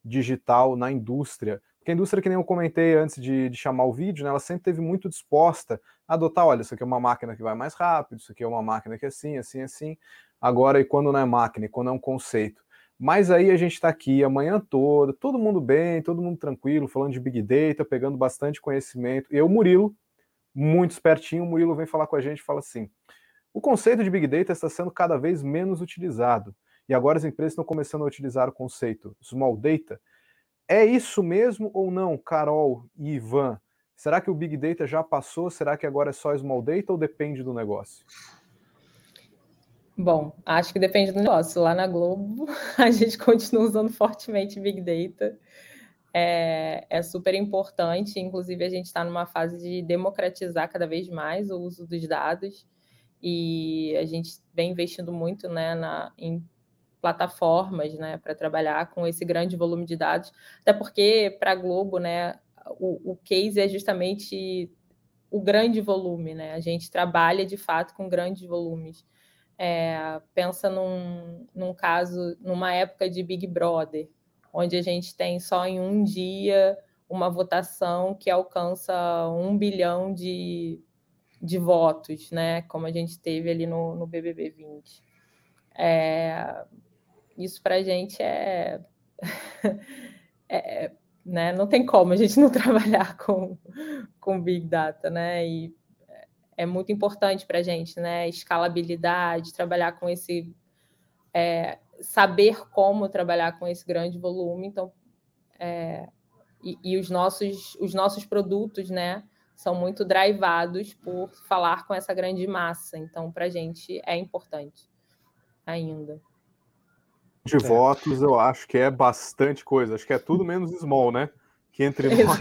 digital na indústria. Porque a indústria, que nem eu comentei antes de, de, chamar o vídeo, né, ela sempre teve muito disposta a adotar, olha, isso aqui é uma máquina que vai mais rápido, isso aqui é uma máquina que é assim, assim, assim. Agora, e quando não é máquina, e quando é um conceito? Mas aí a gente está aqui a manhã toda, todo mundo bem, todo mundo tranquilo, falando de Big Data, pegando bastante conhecimento. Eu, Murilo, muito espertinho, o Murilo vem falar com a gente e fala assim: o conceito de Big Data está sendo cada vez menos utilizado. E agora as empresas estão começando a utilizar o conceito Small Data. É isso mesmo ou não, Carol e Ivan? Será que o Big Data já passou? Será que agora é só Small Data ou depende do negócio? Bom, acho que depende do negócio. Lá na Globo, a gente continua usando fortemente Big Data. É, é super importante, inclusive a gente está numa fase de democratizar cada vez mais o uso dos dados e a gente vem investindo muito né, na, em plataformas né, para trabalhar com esse grande volume de dados, até porque para a Globo né, o, o case é justamente o grande volume, né? A gente trabalha de fato com grandes volumes. É, pensa num, num caso, numa época de Big Brother, onde a gente tem só em um dia uma votação que alcança um bilhão de, de votos, né? Como a gente teve ali no, no BBB 20. É, isso para a gente é, é, né? Não tem como a gente não trabalhar com, com Big Data, né? E é muito importante para a gente, né? Escalabilidade, trabalhar com esse. É, saber como trabalhar com esse grande volume. Então, é, e, e, os, nossos, os nossos produtos, né? São muito drivados por falar com essa grande massa. Então, para a gente é importante ainda. De é. votos, eu acho que é bastante coisa. Acho que é tudo menos small, né? Que entre nós.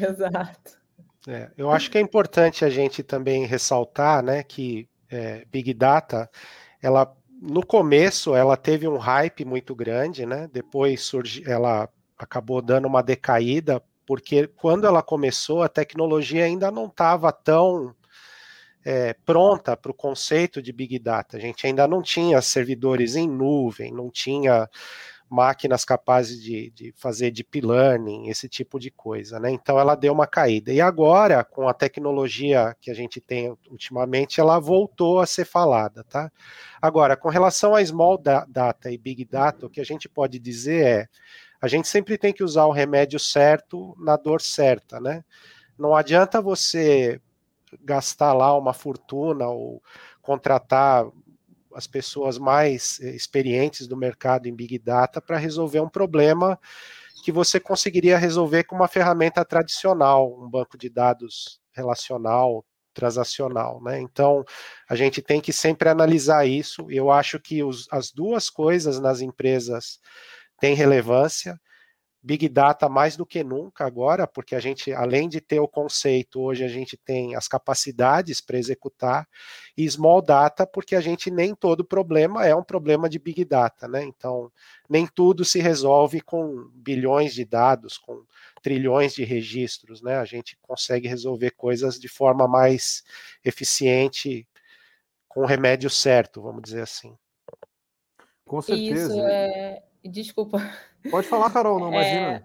Exato. É, eu acho que é importante a gente também ressaltar, né, que é, Big Data, ela no começo ela teve um hype muito grande, né? Depois surgi, ela acabou dando uma decaída porque quando ela começou a tecnologia ainda não estava tão é, pronta para o conceito de Big Data. A gente ainda não tinha servidores em nuvem, não tinha máquinas capazes de, de fazer deep learning, esse tipo de coisa, né? Então ela deu uma caída. E agora, com a tecnologia que a gente tem ultimamente, ela voltou a ser falada, tá? Agora, com relação a small data e big data, o que a gente pode dizer é a gente sempre tem que usar o remédio certo na dor certa, né? Não adianta você gastar lá uma fortuna ou contratar as pessoas mais eh, experientes do mercado em Big Data para resolver um problema que você conseguiria resolver com uma ferramenta tradicional, um banco de dados relacional, transacional, né? Então, a gente tem que sempre analisar isso. Eu acho que os, as duas coisas nas empresas têm relevância. Big Data mais do que nunca agora, porque a gente, além de ter o conceito, hoje a gente tem as capacidades para executar, e Small Data, porque a gente nem todo problema é um problema de Big Data, né? Então, nem tudo se resolve com bilhões de dados, com trilhões de registros, né? A gente consegue resolver coisas de forma mais eficiente, com o remédio certo, vamos dizer assim. Com certeza. Isso é. Desculpa. Pode falar, Carol, não imagina. É,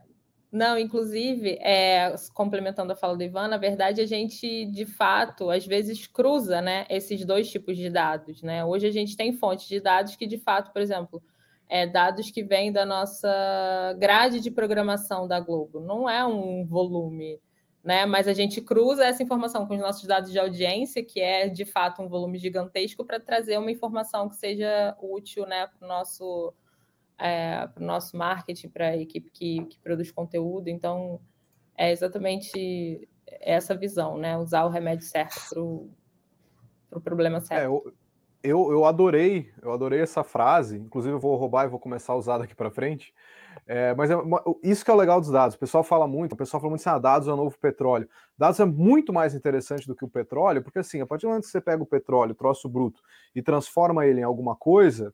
não, inclusive, é, complementando a fala do Ivan, na verdade, a gente, de fato, às vezes cruza né, esses dois tipos de dados. Né? Hoje a gente tem fontes de dados que, de fato, por exemplo, é, dados que vêm da nossa grade de programação da Globo. Não é um volume, né? Mas a gente cruza essa informação com os nossos dados de audiência, que é de fato um volume gigantesco, para trazer uma informação que seja útil né, para o nosso é, para o nosso marketing, para a equipe que, que produz conteúdo. Então, é exatamente essa visão, né? Usar o remédio certo para o pro problema certo. É, eu, eu, eu, adorei, eu adorei essa frase. Inclusive, eu vou roubar e vou começar a usar daqui para frente. É, mas é, isso que é o legal dos dados. O pessoal fala muito, o pessoal fala muito assim: ah, dados é o novo petróleo. Dados é muito mais interessante do que o petróleo, porque assim, a partir do momento que você pega o petróleo, o troço bruto, e transforma ele em alguma coisa,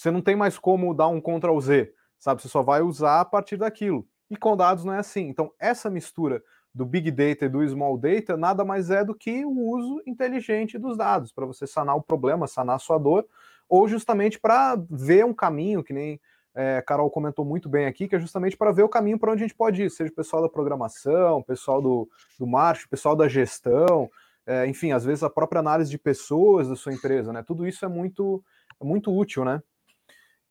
você não tem mais como dar um Ctrl Z, sabe? Você só vai usar a partir daquilo. E com dados não é assim. Então, essa mistura do Big Data e do Small Data nada mais é do que o uso inteligente dos dados, para você sanar o problema, sanar a sua dor, ou justamente para ver um caminho, que nem é, Carol comentou muito bem aqui, que é justamente para ver o caminho para onde a gente pode ir, seja o pessoal da programação, pessoal do, do marketing, pessoal da gestão, é, enfim, às vezes a própria análise de pessoas da sua empresa, né? Tudo isso é muito, é muito útil, né?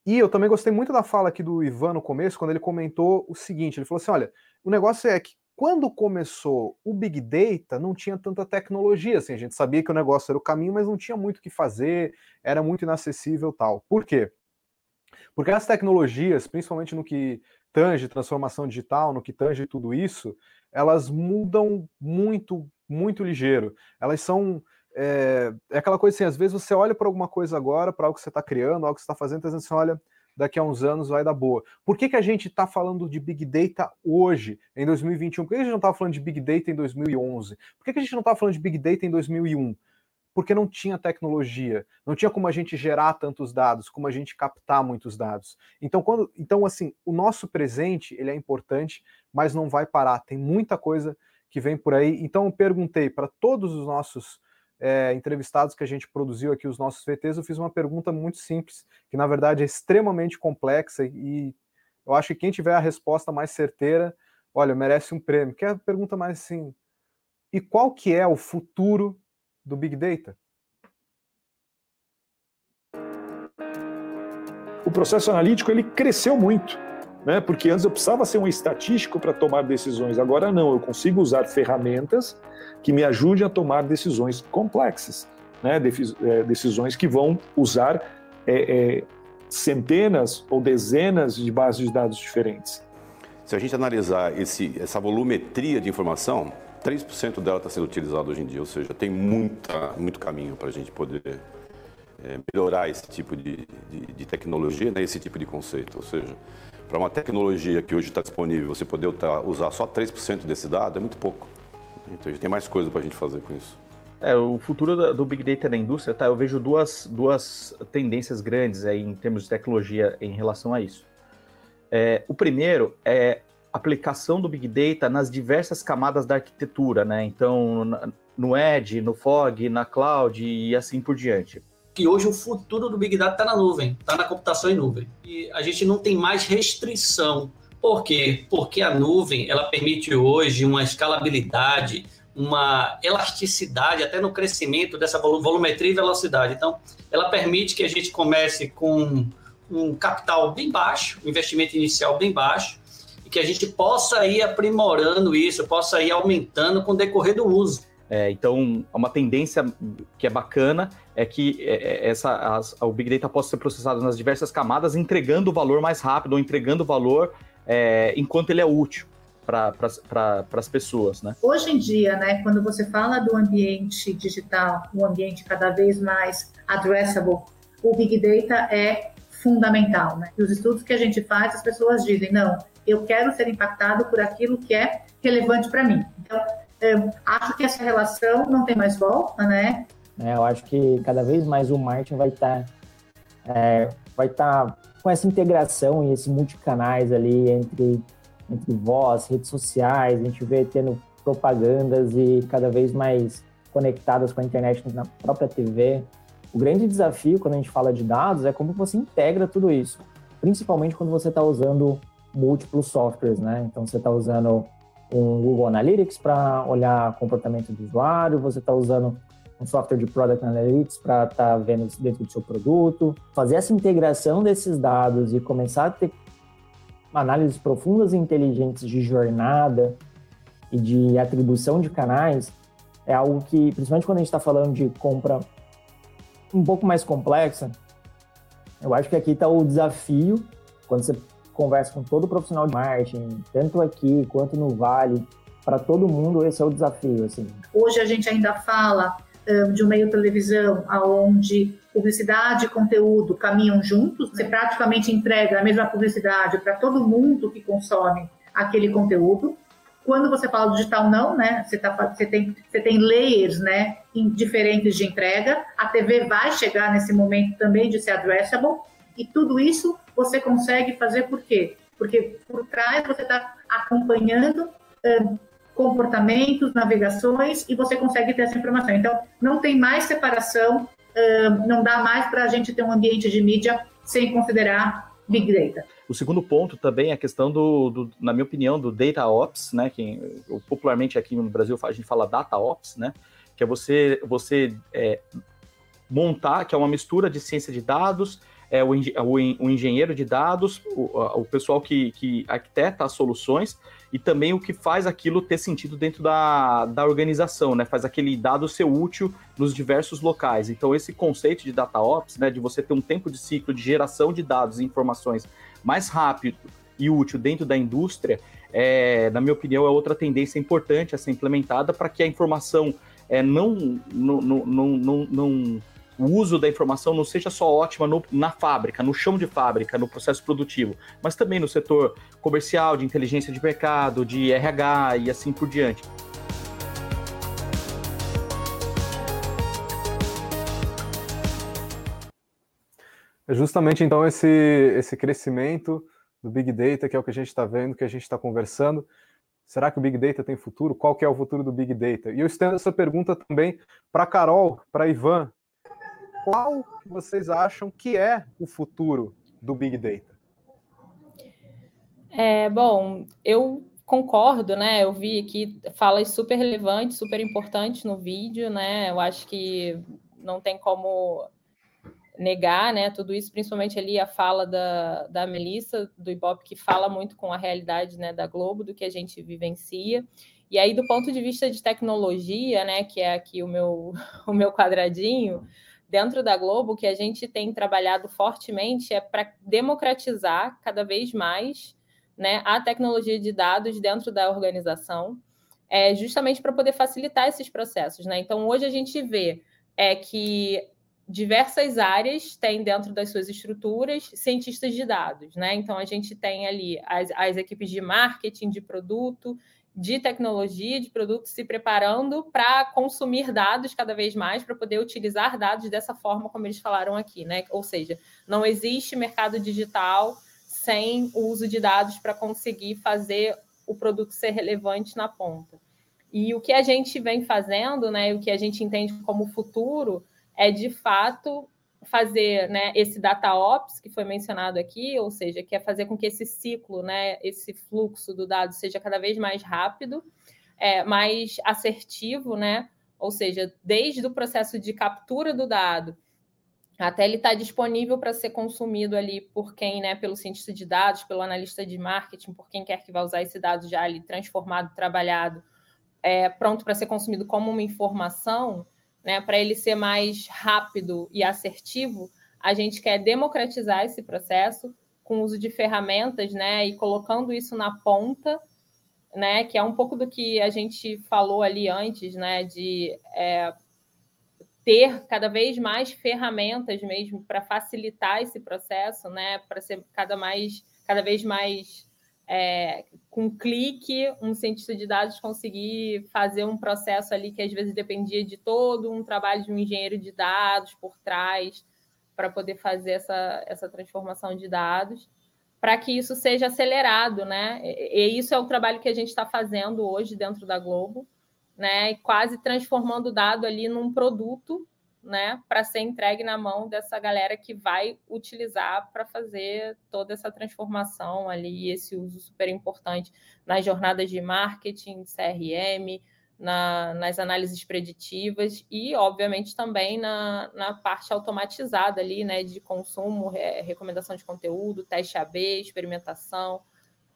E eu também gostei muito da fala aqui do Ivan no começo, quando ele comentou o seguinte: ele falou assim: olha, o negócio é que quando começou o Big Data, não tinha tanta tecnologia, assim, a gente sabia que o negócio era o caminho, mas não tinha muito o que fazer, era muito inacessível tal. Por quê? Porque as tecnologias, principalmente no que tange transformação digital, no que tange tudo isso, elas mudam muito, muito ligeiro. Elas são é, é aquela coisa assim, às vezes você olha para alguma coisa agora, para algo que você está criando, algo que você está fazendo, às vezes você olha, daqui a uns anos vai dar boa. Por que, que a gente está falando de Big Data hoje, em 2021? Por que a gente não estava falando de Big Data em 2011? Por que, que a gente não estava falando de Big Data em 2001? Porque não tinha tecnologia, não tinha como a gente gerar tantos dados, como a gente captar muitos dados. Então, quando, então assim, o nosso presente ele é importante, mas não vai parar. Tem muita coisa que vem por aí. Então, eu perguntei para todos os nossos é, entrevistados que a gente produziu aqui, os nossos VTs, eu fiz uma pergunta muito simples, que na verdade é extremamente complexa e eu acho que quem tiver a resposta mais certeira, olha, merece um prêmio. Que é a pergunta mais assim, e qual que é o futuro do Big Data? O processo analítico ele cresceu muito né? Porque antes eu precisava ser um estatístico para tomar decisões, agora não, eu consigo usar ferramentas que me ajudem a tomar decisões complexas, né? É, decisões que vão usar é, é, centenas ou dezenas de bases de dados diferentes. Se a gente analisar esse, essa volumetria de informação, 3% dela está sendo utilizada hoje em dia, ou seja, tem muita, muito caminho para a gente poder é, melhorar esse tipo de, de, de tecnologia, né, esse tipo de conceito. Ou seja, para uma tecnologia que hoje está disponível, você poder usar só 3% desse dado é muito pouco. Então a gente tem mais coisa para a gente fazer com isso. É, o futuro do Big Data na indústria, tá? Eu vejo duas, duas tendências grandes aí em termos de tecnologia em relação a isso. É, o primeiro é aplicação do Big Data nas diversas camadas da arquitetura, né? Então, no Edge, no Fog, na Cloud e assim por diante que hoje o futuro do Big Data está na nuvem, está na computação em nuvem. E a gente não tem mais restrição. Por quê? Porque a nuvem ela permite hoje uma escalabilidade, uma elasticidade até no crescimento dessa volumetria e velocidade. Então, ela permite que a gente comece com um capital bem baixo, um investimento inicial bem baixo, e que a gente possa ir aprimorando isso, possa ir aumentando com o decorrer do uso. É, então, uma tendência que é bacana é que é, é, essa, as, o Big Data possa ser processado nas diversas camadas, entregando o valor mais rápido, ou entregando o valor é, enquanto ele é útil para as pessoas. Né? Hoje em dia, né, quando você fala do ambiente digital, um ambiente cada vez mais addressable, o Big Data é fundamental. Né? E os estudos que a gente faz, as pessoas dizem, não, eu quero ser impactado por aquilo que é relevante para mim. Então, eu acho que essa relação não tem mais volta, né? É, eu acho que cada vez mais o marketing vai estar tá, é, vai estar tá com essa integração e esse multicanais ali entre, entre voz, redes sociais, a gente vê tendo propagandas e cada vez mais conectadas com a internet na própria TV. O grande desafio quando a gente fala de dados é como você integra tudo isso, principalmente quando você está usando múltiplos softwares, né? Então você está usando um Google Analytics para olhar comportamento do usuário, você está usando um software de Product Analytics para estar tá vendo dentro do seu produto. Fazer essa integração desses dados e começar a ter análises profundas e inteligentes de jornada e de atribuição de canais é algo que, principalmente quando a gente está falando de compra um pouco mais complexa, eu acho que aqui está o desafio, quando você conversa com todo profissional de marketing, tanto aqui quanto no Vale, para todo mundo esse é o desafio. Assim. Hoje a gente ainda fala de um meio televisão onde publicidade e conteúdo caminham juntos, você praticamente entrega a mesma publicidade para todo mundo que consome aquele conteúdo. Quando você fala digital, não, né? Você, tá, você, tem, você tem layers né, diferentes de entrega. A TV vai chegar nesse momento também de ser addressable. E tudo isso você consegue fazer por quê? Porque por trás você está acompanhando comportamentos, navegações e você consegue ter essa informação. Então, não tem mais separação, não dá mais para a gente ter um ambiente de mídia sem considerar Big Data. O segundo ponto também é a questão do, do, na minha opinião, do Data Ops, né? Que popularmente aqui no Brasil a gente fala Data Ops, né? Que é você, você é, montar, que é uma mistura de ciência de dados, é o, o, o engenheiro de dados, o, o pessoal que, que arquiteta as soluções e também o que faz aquilo ter sentido dentro da, da organização, né? Faz aquele dado ser útil nos diversos locais. Então, esse conceito de data ops, né, de você ter um tempo de ciclo de geração de dados e informações mais rápido e útil dentro da indústria, é, na minha opinião, é outra tendência importante a ser implementada para que a informação é, não, não, não, não, não, o uso da informação não seja só ótima no, na fábrica, no chão de fábrica, no processo produtivo, mas também no setor comercial, de inteligência de mercado, de RH e assim por diante. É justamente então esse, esse crescimento do Big Data, que é o que a gente está vendo, que a gente está conversando. Será que o Big Data tem futuro? Qual que é o futuro do Big Data? E eu estendo essa pergunta também para Carol, para Ivan. Qual vocês acham que é o futuro do Big Data? É, bom, eu concordo, né? Eu vi aqui falas super relevantes, super importantes no vídeo, né? Eu acho que não tem como negar, né, tudo isso, principalmente ali a fala da, da Melissa, do Ibope, que fala muito com a realidade, né, da Globo, do que a gente vivencia. E aí, do ponto de vista de tecnologia, né, que é aqui o meu, o meu quadradinho, dentro da Globo, que a gente tem trabalhado fortemente é para democratizar cada vez mais né, a tecnologia de dados dentro da organização, é, justamente para poder facilitar esses processos. Né? Então, hoje a gente vê é que diversas áreas têm dentro das suas estruturas cientistas de dados, né? Então a gente tem ali as, as equipes de marketing, de produto, de tecnologia, de produto se preparando para consumir dados cada vez mais, para poder utilizar dados dessa forma como eles falaram aqui, né? Ou seja, não existe mercado digital sem o uso de dados para conseguir fazer o produto ser relevante na ponta. E o que a gente vem fazendo, né, o que a gente entende como futuro, é de fato fazer né, esse data ops que foi mencionado aqui, ou seja, que é fazer com que esse ciclo, né, esse fluxo do dado seja cada vez mais rápido, é, mais assertivo, né? Ou seja, desde o processo de captura do dado até ele estar tá disponível para ser consumido ali por quem, né, pelo cientista de dados, pelo analista de marketing, por quem quer que vai usar esse dado já ali transformado, trabalhado, é, pronto para ser consumido como uma informação, né, para ele ser mais rápido e assertivo, a gente quer democratizar esse processo com o uso de ferramentas, né, e colocando isso na ponta, né, que é um pouco do que a gente falou ali antes, né, de é, ter cada vez mais ferramentas mesmo para facilitar esse processo, né, para ser cada mais, cada vez mais é, com um clique, um cientista de dados conseguir fazer um processo ali que às vezes dependia de todo um trabalho de um engenheiro de dados por trás para poder fazer essa, essa transformação de dados, para que isso seja acelerado, né? E, e isso é o trabalho que a gente está fazendo hoje dentro da Globo, né? Quase transformando o dado ali num produto né, para ser entregue na mão dessa galera que vai utilizar para fazer toda essa transformação ali, esse uso super importante nas jornadas de marketing, CRM, na, nas análises preditivas e, obviamente, também na, na parte automatizada ali, né, de consumo, re, recomendação de conteúdo, teste AB, experimentação,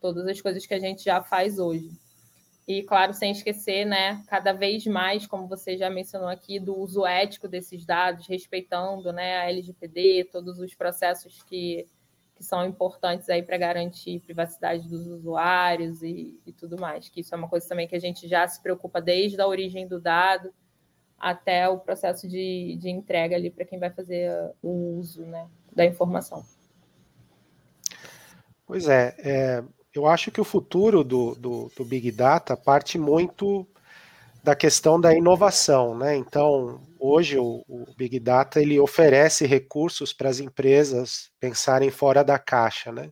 todas as coisas que a gente já faz hoje. E, claro, sem esquecer, né, cada vez mais, como você já mencionou aqui, do uso ético desses dados, respeitando né, a LGPD, todos os processos que, que são importantes aí para garantir privacidade dos usuários e, e tudo mais. Que isso é uma coisa também que a gente já se preocupa desde a origem do dado até o processo de, de entrega ali para quem vai fazer o uso né, da informação. Pois é, é eu acho que o futuro do, do, do, Big Data parte muito da questão da inovação, né? Então, hoje o, o Big Data ele oferece recursos para as empresas pensarem fora da caixa, né?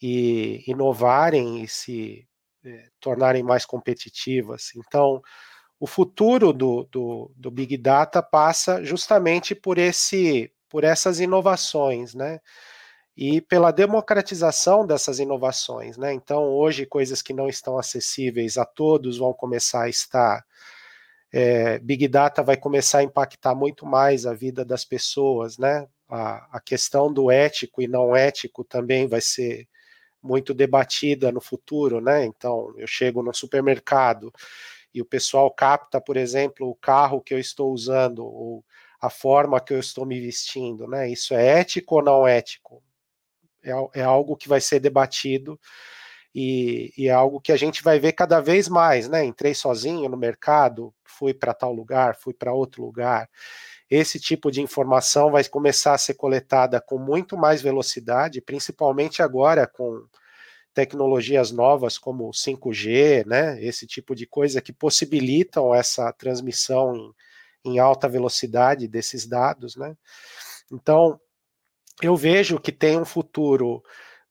E inovarem e se é, tornarem mais competitivas. Então, o futuro do, do, do Big Data passa justamente por esse por essas inovações, né? E pela democratização dessas inovações. Né? Então, hoje, coisas que não estão acessíveis a todos vão começar a estar. É, Big Data vai começar a impactar muito mais a vida das pessoas, né? A, a questão do ético e não ético também vai ser muito debatida no futuro, né? Então, eu chego no supermercado e o pessoal capta, por exemplo, o carro que eu estou usando ou a forma que eu estou me vestindo, né? Isso é ético ou não ético? É, é algo que vai ser debatido e, e, é algo que a gente vai ver cada vez mais, né? Entrei sozinho no mercado, fui para tal lugar, fui para outro lugar. Esse tipo de informação vai começar a ser coletada com muito mais velocidade, principalmente agora com tecnologias novas como o 5G, né? Esse tipo de coisa que possibilitam essa transmissão em, em alta velocidade desses dados, né? Então, eu vejo que tem um futuro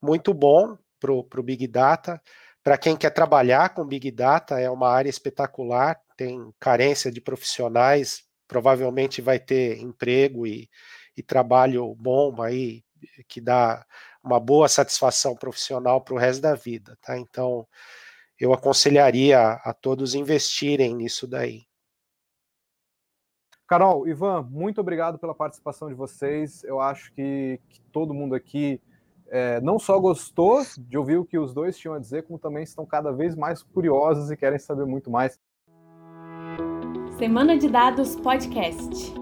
muito bom para o Big Data. Para quem quer trabalhar com Big Data, é uma área espetacular, tem carência de profissionais, provavelmente vai ter emprego e, e trabalho bom aí, que dá uma boa satisfação profissional para o resto da vida, tá? Então, eu aconselharia a, a todos investirem nisso daí. Carol, Ivan, muito obrigado pela participação de vocês. Eu acho que, que todo mundo aqui é, não só gostou de ouvir o que os dois tinham a dizer, como também estão cada vez mais curiosos e querem saber muito mais. Semana de Dados Podcast.